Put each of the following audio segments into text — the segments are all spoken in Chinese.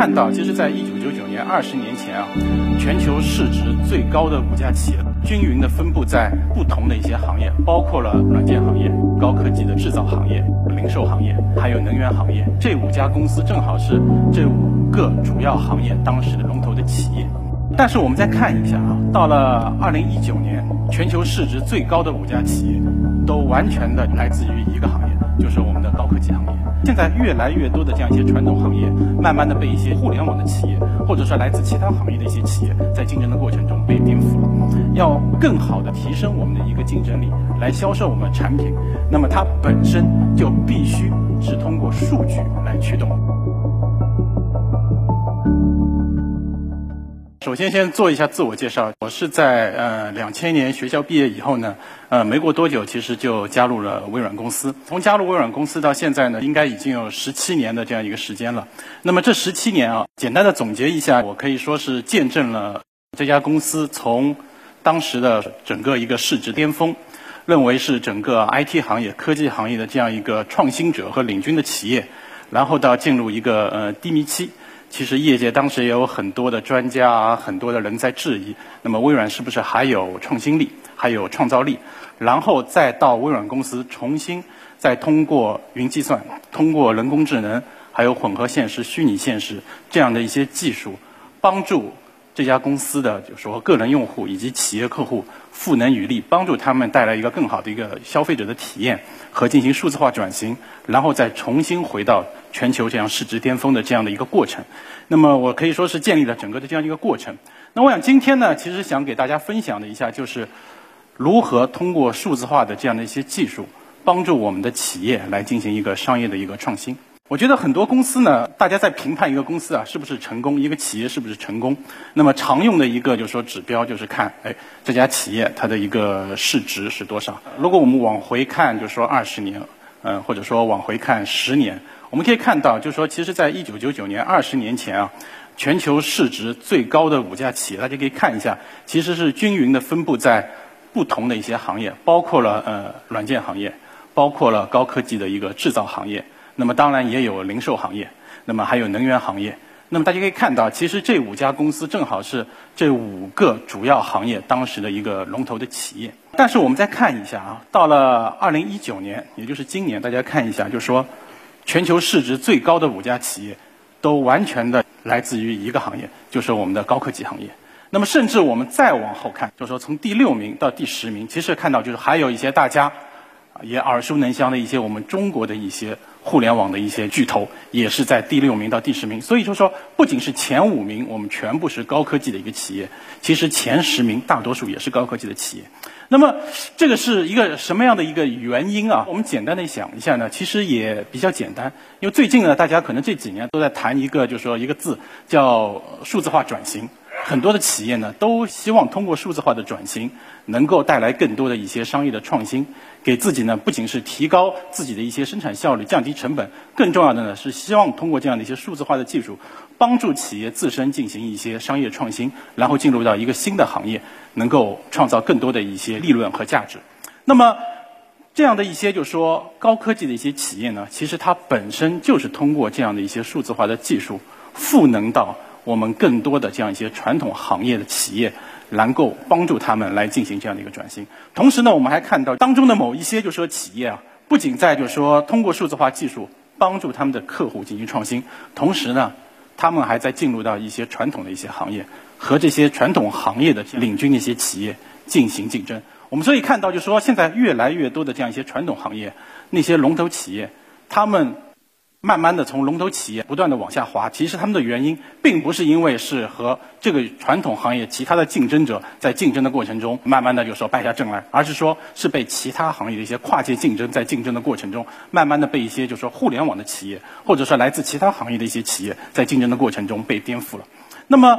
看到，其实，在一九九九年，二十年前啊，全球市值最高的五家企业，均匀的分布在不同的一些行业，包括了软件行业、高科技的制造行业、零售行业，还有能源行业。这五家公司正好是这五个主要行业当时的龙头的企业。但是我们再看一下啊，到了二零一九年，全球市值最高的五家企业，都完全的来自于一个行业，就是我们的高科技行业。现在越来越多的这样一些传统行业，慢慢的被一些互联网的企业，或者说来自其他行业的一些企业，在竞争的过程中被颠覆了。要更好的提升我们的一个竞争力，来销售我们的产品，那么它本身就必须是通过数据来驱动。首先，先做一下自我介绍。我是在呃两千年学校毕业以后呢，呃没过多久，其实就加入了微软公司。从加入微软公司到现在呢，应该已经有十七年的这样一个时间了。那么这十七年啊，简单的总结一下，我可以说是见证了这家公司从当时的整个一个市值巅峰，认为是整个 IT 行业、科技行业的这样一个创新者和领军的企业，然后到进入一个呃低迷期。其实业界当时也有很多的专家啊，很多的人在质疑，那么微软是不是还有创新力，还有创造力？然后再到微软公司重新再通过云计算、通过人工智能，还有混合现实、虚拟现实这样的一些技术，帮助这家公司的就说个人用户以及企业客户赋能与力，帮助他们带来一个更好的一个消费者的体验和进行数字化转型，然后再重新回到。全球这样市值巅峰的这样的一个过程，那么我可以说是建立了整个的这样一个过程。那我想今天呢，其实想给大家分享的一下，就是如何通过数字化的这样的一些技术，帮助我们的企业来进行一个商业的一个创新。我觉得很多公司呢，大家在评判一个公司啊是不是成功，一个企业是不是成功，那么常用的一个就是说指标就是看，哎，这家企业它的一个市值是多少。如果我们往回看，就是说二十年，嗯，或者说往回看十年。我们可以看到，就是说，其实，在一九九九年，二十年前啊，全球市值最高的五家企业，大家可以看一下，其实是均匀的分布在不同的一些行业，包括了呃软件行业，包括了高科技的一个制造行业，那么当然也有零售行业，那么还有能源行业。那么大家可以看到，其实这五家公司正好是这五个主要行业当时的一个龙头的企业。但是我们再看一下啊，到了二零一九年，也就是今年，大家看一下，就是说。全球市值最高的五家企业，都完全的来自于一个行业，就是我们的高科技行业。那么，甚至我们再往后看，就是说从第六名到第十名，其实看到就是还有一些大家也耳熟能详的一些我们中国的一些互联网的一些巨头，也是在第六名到第十名。所以就说，不仅是前五名，我们全部是高科技的一个企业，其实前十名大多数也是高科技的企业。那么，这个是一个什么样的一个原因啊？我们简单的想一下呢，其实也比较简单。因为最近呢，大家可能这几年都在谈一个，就是说一个字叫数字化转型。很多的企业呢，都希望通过数字化的转型，能够带来更多的一些商业的创新，给自己呢，不仅是提高自己的一些生产效率、降低成本，更重要的呢，是希望通过这样的一些数字化的技术，帮助企业自身进行一些商业创新，然后进入到一个新的行业，能够创造更多的一些利润和价值。那么，这样的一些就是说高科技的一些企业呢，其实它本身就是通过这样的一些数字化的技术，赋能到。我们更多的这样一些传统行业的企业，能够帮助他们来进行这样的一个转型。同时呢，我们还看到当中的某一些就是说企业啊，不仅在就是说通过数字化技术帮助他们的客户进行创新，同时呢，他们还在进入到一些传统的一些行业，和这些传统行业的领军的一些企业进行竞争。我们所以看到，就是说现在越来越多的这样一些传统行业，那些龙头企业，他们。慢慢的从龙头企业不断的往下滑，其实他们的原因并不是因为是和这个传统行业其他的竞争者在竞争的过程中慢慢的就说败下阵来，而是说是被其他行业的一些跨界竞争在竞争的过程中，慢慢的被一些就是说互联网的企业或者说来自其他行业的一些企业在竞争的过程中被颠覆了。那么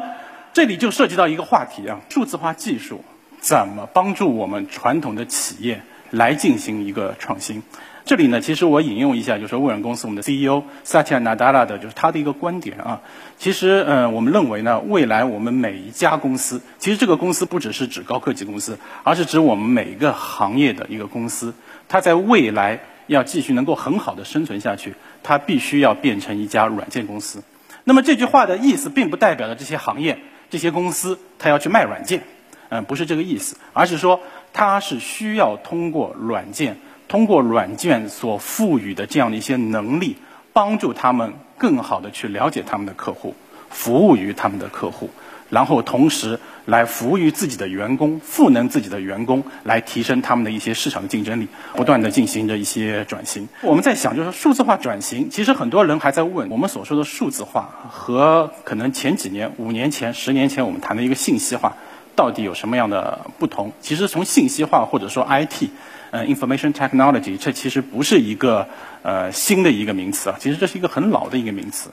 这里就涉及到一个话题啊，数字化技术怎么帮助我们传统的企业来进行一个创新？这里呢，其实我引用一下，就是微软公司我们的 CEO Satya Nadella 的，就是他的一个观点啊。其实，嗯，我们认为呢，未来我们每一家公司，其实这个公司不只是指高科技公司，而是指我们每一个行业的一个公司，它在未来要继续能够很好的生存下去，它必须要变成一家软件公司。那么这句话的意思，并不代表着这些行业、这些公司它要去卖软件，嗯，不是这个意思，而是说它是需要通过软件，通过软件所赋予的这样的一些能力，帮助他们更好的去了解他们的客户，服务于他们的客户。然后同时来服务于自己的员工，赋能自己的员工，来提升他们的一些市场的竞争力，不断的进行着一些转型。我们在想，就是数字化转型，其实很多人还在问，我们所说的数字化和可能前几年、五年前、十年前我们谈的一个信息化，到底有什么样的不同？其实从信息化或者说 IT，嗯，information technology，这其实不是一个呃新的一个名词啊，其实这是一个很老的一个名词。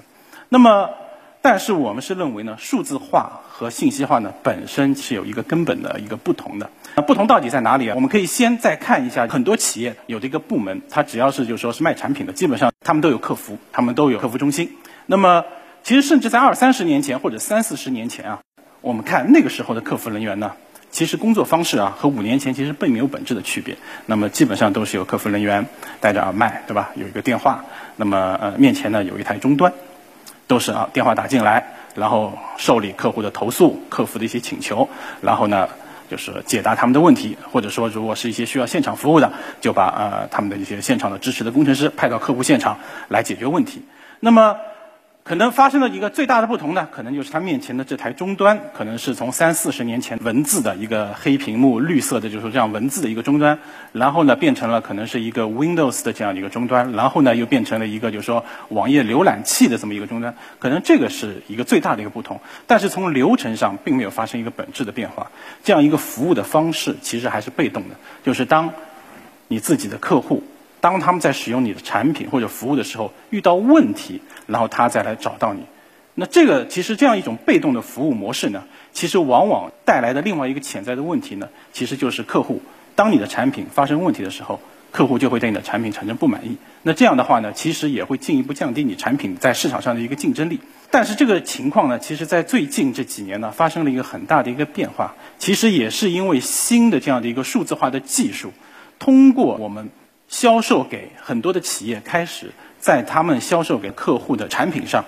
那么。但是我们是认为呢，数字化和信息化呢本身是有一个根本的一个不同的。那不同到底在哪里啊？我们可以先再看一下，很多企业有这个部门，它只要是就说是卖产品的，基本上他们都有客服，他们都有客服中心。那么其实甚至在二三十年前或者三四十年前啊，我们看那个时候的客服人员呢，其实工作方式啊和五年前其实并没有本质的区别。那么基本上都是有客服人员戴着耳麦，对吧？有一个电话，那么呃面前呢有一台终端。都是啊，电话打进来，然后受理客户的投诉、客服的一些请求，然后呢，就是解答他们的问题，或者说如果是一些需要现场服务的，就把呃他们的一些现场的支持的工程师派到客户现场来解决问题。那么。可能发生了一个最大的不同呢，可能就是他面前的这台终端，可能是从三四十年前文字的一个黑屏幕、绿色的，就是这样文字的一个终端，然后呢变成了可能是一个 Windows 的这样的一个终端，然后呢又变成了一个就是说网页浏览器的这么一个终端，可能这个是一个最大的一个不同。但是从流程上并没有发生一个本质的变化，这样一个服务的方式其实还是被动的，就是当你自己的客户。当他们在使用你的产品或者服务的时候遇到问题，然后他再来找到你，那这个其实这样一种被动的服务模式呢，其实往往带来的另外一个潜在的问题呢，其实就是客户当你的产品发生问题的时候，客户就会对你的产品产生不满意。那这样的话呢，其实也会进一步降低你产品在市场上的一个竞争力。但是这个情况呢，其实在最近这几年呢，发生了一个很大的一个变化。其实也是因为新的这样的一个数字化的技术，通过我们。销售给很多的企业，开始在他们销售给客户的产品上，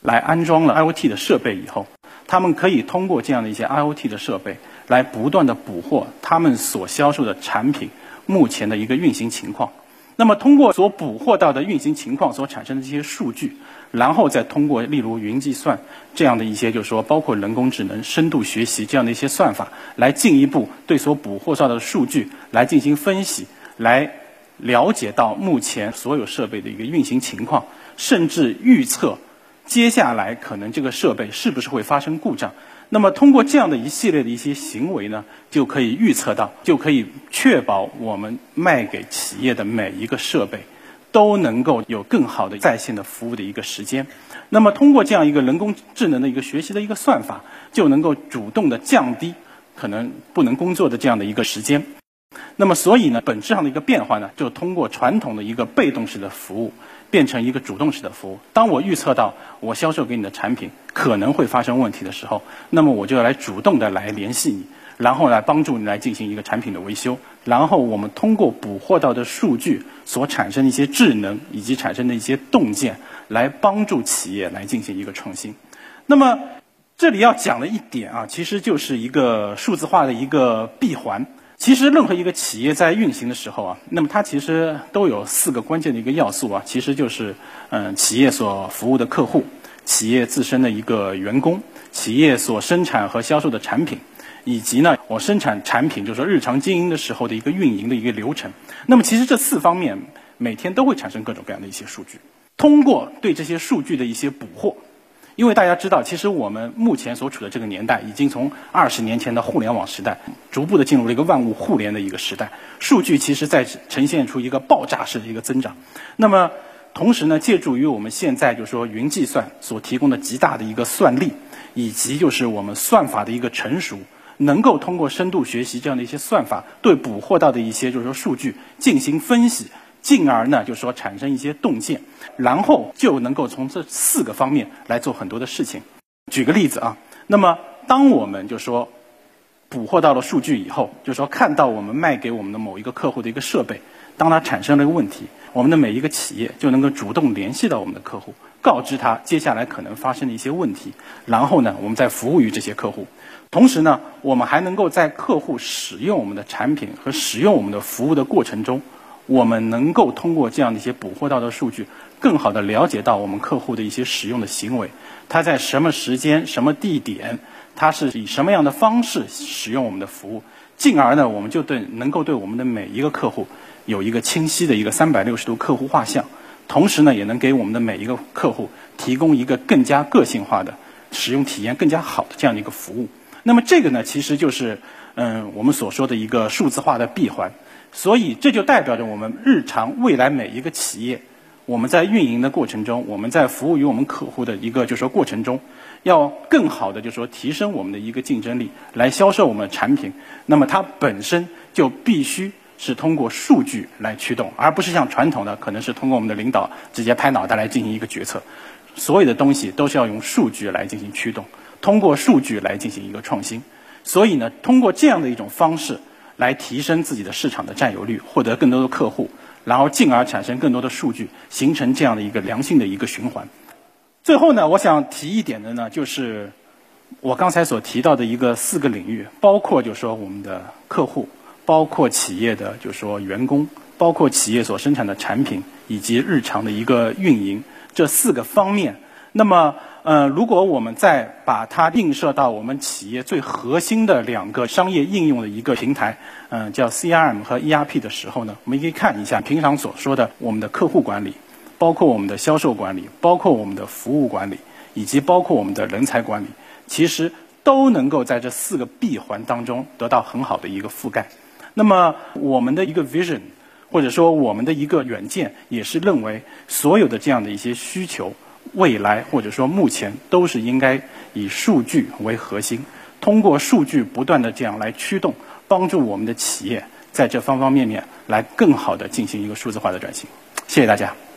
来安装了 IoT 的设备以后，他们可以通过这样的一些 IoT 的设备，来不断的捕获他们所销售的产品目前的一个运行情况。那么通过所捕获到的运行情况所产生的这些数据，然后再通过例如云计算这样的一些，就是说包括人工智能、深度学习这样的一些算法，来进一步对所捕获到的数据来进行分析。来了解到目前所有设备的一个运行情况，甚至预测接下来可能这个设备是不是会发生故障。那么通过这样的一系列的一些行为呢，就可以预测到，就可以确保我们卖给企业的每一个设备都能够有更好的在线的服务的一个时间。那么通过这样一个人工智能的一个学习的一个算法，就能够主动的降低可能不能工作的这样的一个时间。那么，所以呢，本质上的一个变化呢，就通过传统的一个被动式的服务，变成一个主动式的服务。当我预测到我销售给你的产品可能会发生问题的时候，那么我就要来主动的来联系你，然后来帮助你来进行一个产品的维修。然后我们通过捕获到的数据所产生的一些智能以及产生的一些洞见，来帮助企业来进行一个创新。那么，这里要讲的一点啊，其实就是一个数字化的一个闭环。其实，任何一个企业在运行的时候啊，那么它其实都有四个关键的一个要素啊，其实就是嗯，企业所服务的客户，企业自身的一个员工，企业所生产和销售的产品，以及呢，我生产产品就是说日常经营的时候的一个运营的一个流程。那么，其实这四方面每天都会产生各种各样的一些数据，通过对这些数据的一些捕获。因为大家知道，其实我们目前所处的这个年代，已经从二十年前的互联网时代，逐步的进入了一个万物互联的一个时代。数据其实在呈现出一个爆炸式的一个增长。那么，同时呢，借助于我们现在就是说云计算所提供的极大的一个算力，以及就是我们算法的一个成熟，能够通过深度学习这样的一些算法，对捕获到的一些就是说数据进行分析。进而呢，就说产生一些洞见，然后就能够从这四个方面来做很多的事情。举个例子啊，那么当我们就说捕获到了数据以后，就说看到我们卖给我们的某一个客户的一个设备，当它产生了一个问题，我们的每一个企业就能够主动联系到我们的客户，告知他接下来可能发生的一些问题，然后呢，我们再服务于这些客户。同时呢，我们还能够在客户使用我们的产品和使用我们的服务的过程中，我们能够通过这样的一些捕获到的数据，更好的了解到我们客户的一些使用的行为，他在什么时间、什么地点，他是以什么样的方式使用我们的服务，进而呢，我们就对能够对我们的每一个客户有一个清晰的一个三百六十度客户画像，同时呢，也能给我们的每一个客户提供一个更加个性化的使用体验、更加好的这样的一个服务。那么这个呢，其实就是嗯我们所说的一个数字化的闭环，所以这就代表着我们日常未来每一个企业，我们在运营的过程中，我们在服务于我们客户的一个就是说过程中，要更好的就是说提升我们的一个竞争力，来销售我们的产品。那么它本身就必须是通过数据来驱动，而不是像传统的可能是通过我们的领导直接拍脑袋来进行一个决策。所有的东西都是要用数据来进行驱动。通过数据来进行一个创新，所以呢，通过这样的一种方式来提升自己的市场的占有率，获得更多的客户，然后进而产生更多的数据，形成这样的一个良性的一个循环。最后呢，我想提一点的呢，就是我刚才所提到的一个四个领域，包括就是说我们的客户，包括企业的就是说员工，包括企业所生产的产品，以及日常的一个运营这四个方面。那么，呃，如果我们再把它映射到我们企业最核心的两个商业应用的一个平台，嗯，叫 CRM 和 ERP 的时候呢，我们可以看一下平常所说的我们的客户管理，包括我们的销售管理，包括我们的服务管理，以及包括我们的人才管理，其实都能够在这四个闭环当中得到很好的一个覆盖。那么，我们的一个 vision，或者说我们的一个远见，也是认为所有的这样的一些需求。未来或者说目前都是应该以数据为核心，通过数据不断的这样来驱动，帮助我们的企业在这方方面面来更好的进行一个数字化的转型。谢谢大家。